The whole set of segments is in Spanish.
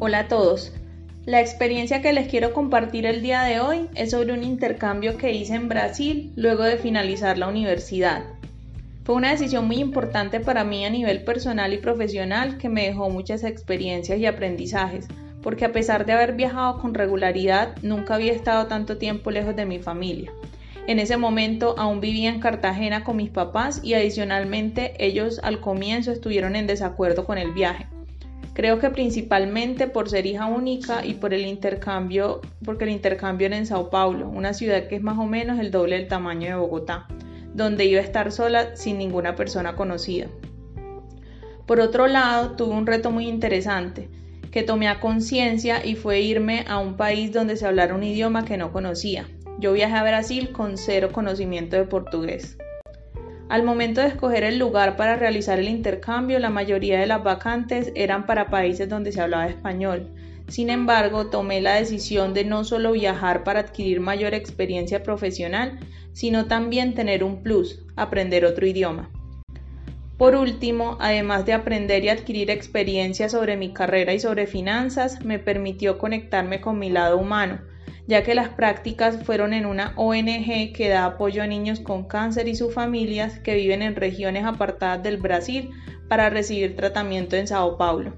Hola a todos. La experiencia que les quiero compartir el día de hoy es sobre un intercambio que hice en Brasil luego de finalizar la universidad. Fue una decisión muy importante para mí a nivel personal y profesional que me dejó muchas experiencias y aprendizajes, porque a pesar de haber viajado con regularidad, nunca había estado tanto tiempo lejos de mi familia. En ese momento aún vivía en Cartagena con mis papás y adicionalmente ellos al comienzo estuvieron en desacuerdo con el viaje. Creo que principalmente por ser hija única y por el intercambio, porque el intercambio era en Sao Paulo, una ciudad que es más o menos el doble del tamaño de Bogotá, donde iba a estar sola sin ninguna persona conocida. Por otro lado, tuve un reto muy interesante, que tomé a conciencia y fue irme a un país donde se hablara un idioma que no conocía. Yo viajé a Brasil con cero conocimiento de portugués. Al momento de escoger el lugar para realizar el intercambio, la mayoría de las vacantes eran para países donde se hablaba español. Sin embargo, tomé la decisión de no solo viajar para adquirir mayor experiencia profesional, sino también tener un plus, aprender otro idioma. Por último, además de aprender y adquirir experiencia sobre mi carrera y sobre finanzas, me permitió conectarme con mi lado humano, ya que las prácticas fueron en una ONG que da apoyo a niños con cáncer y sus familias que viven en regiones apartadas del Brasil para recibir tratamiento en Sao Paulo.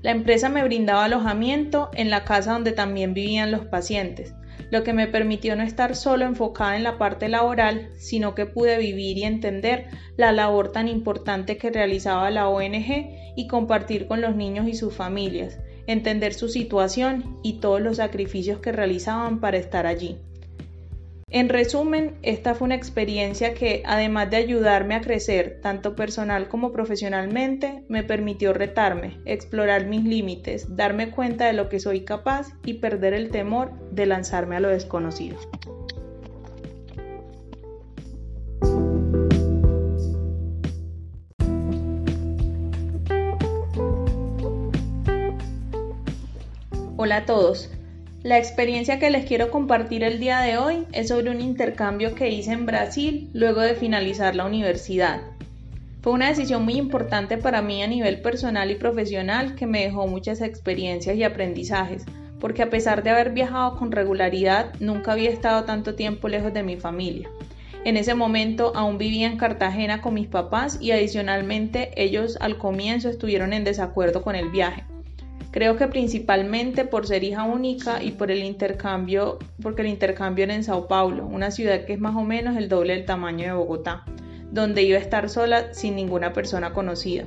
La empresa me brindaba alojamiento en la casa donde también vivían los pacientes, lo que me permitió no estar solo enfocada en la parte laboral, sino que pude vivir y entender la labor tan importante que realizaba la ONG y compartir con los niños y sus familias, entender su situación y todos los sacrificios que realizaban para estar allí. En resumen, esta fue una experiencia que, además de ayudarme a crecer tanto personal como profesionalmente, me permitió retarme, explorar mis límites, darme cuenta de lo que soy capaz y perder el temor de lanzarme a lo desconocido. Hola a todos. La experiencia que les quiero compartir el día de hoy es sobre un intercambio que hice en Brasil luego de finalizar la universidad. Fue una decisión muy importante para mí a nivel personal y profesional que me dejó muchas experiencias y aprendizajes, porque a pesar de haber viajado con regularidad, nunca había estado tanto tiempo lejos de mi familia. En ese momento aún vivía en Cartagena con mis papás y adicionalmente ellos al comienzo estuvieron en desacuerdo con el viaje. Creo que principalmente por ser hija única y por el intercambio, porque el intercambio era en Sao Paulo, una ciudad que es más o menos el doble del tamaño de Bogotá, donde iba a estar sola sin ninguna persona conocida.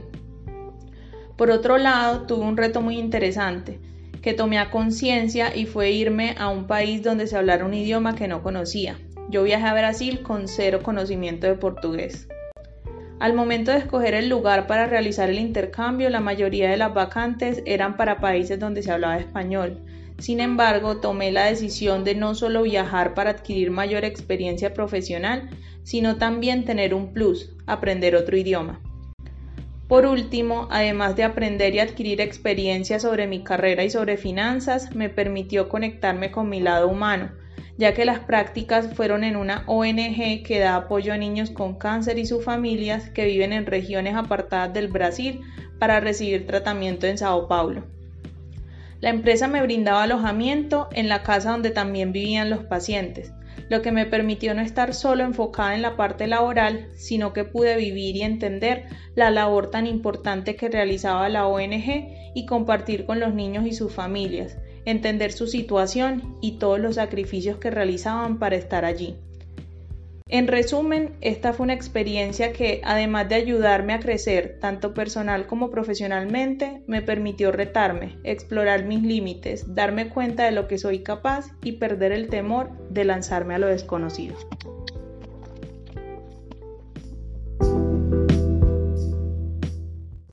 Por otro lado, tuve un reto muy interesante, que tomé a conciencia y fue irme a un país donde se hablara un idioma que no conocía. Yo viajé a Brasil con cero conocimiento de portugués. Al momento de escoger el lugar para realizar el intercambio, la mayoría de las vacantes eran para países donde se hablaba español. Sin embargo, tomé la decisión de no solo viajar para adquirir mayor experiencia profesional, sino también tener un plus, aprender otro idioma. Por último, además de aprender y adquirir experiencia sobre mi carrera y sobre finanzas, me permitió conectarme con mi lado humano, ya que las prácticas fueron en una ONG que da apoyo a niños con cáncer y sus familias que viven en regiones apartadas del Brasil para recibir tratamiento en Sao Paulo. La empresa me brindaba alojamiento en la casa donde también vivían los pacientes, lo que me permitió no estar solo enfocada en la parte laboral, sino que pude vivir y entender la labor tan importante que realizaba la ONG y compartir con los niños y sus familias, entender su situación y todos los sacrificios que realizaban para estar allí. En resumen, esta fue una experiencia que, además de ayudarme a crecer tanto personal como profesionalmente, me permitió retarme, explorar mis límites, darme cuenta de lo que soy capaz y perder el temor de lanzarme a lo desconocido.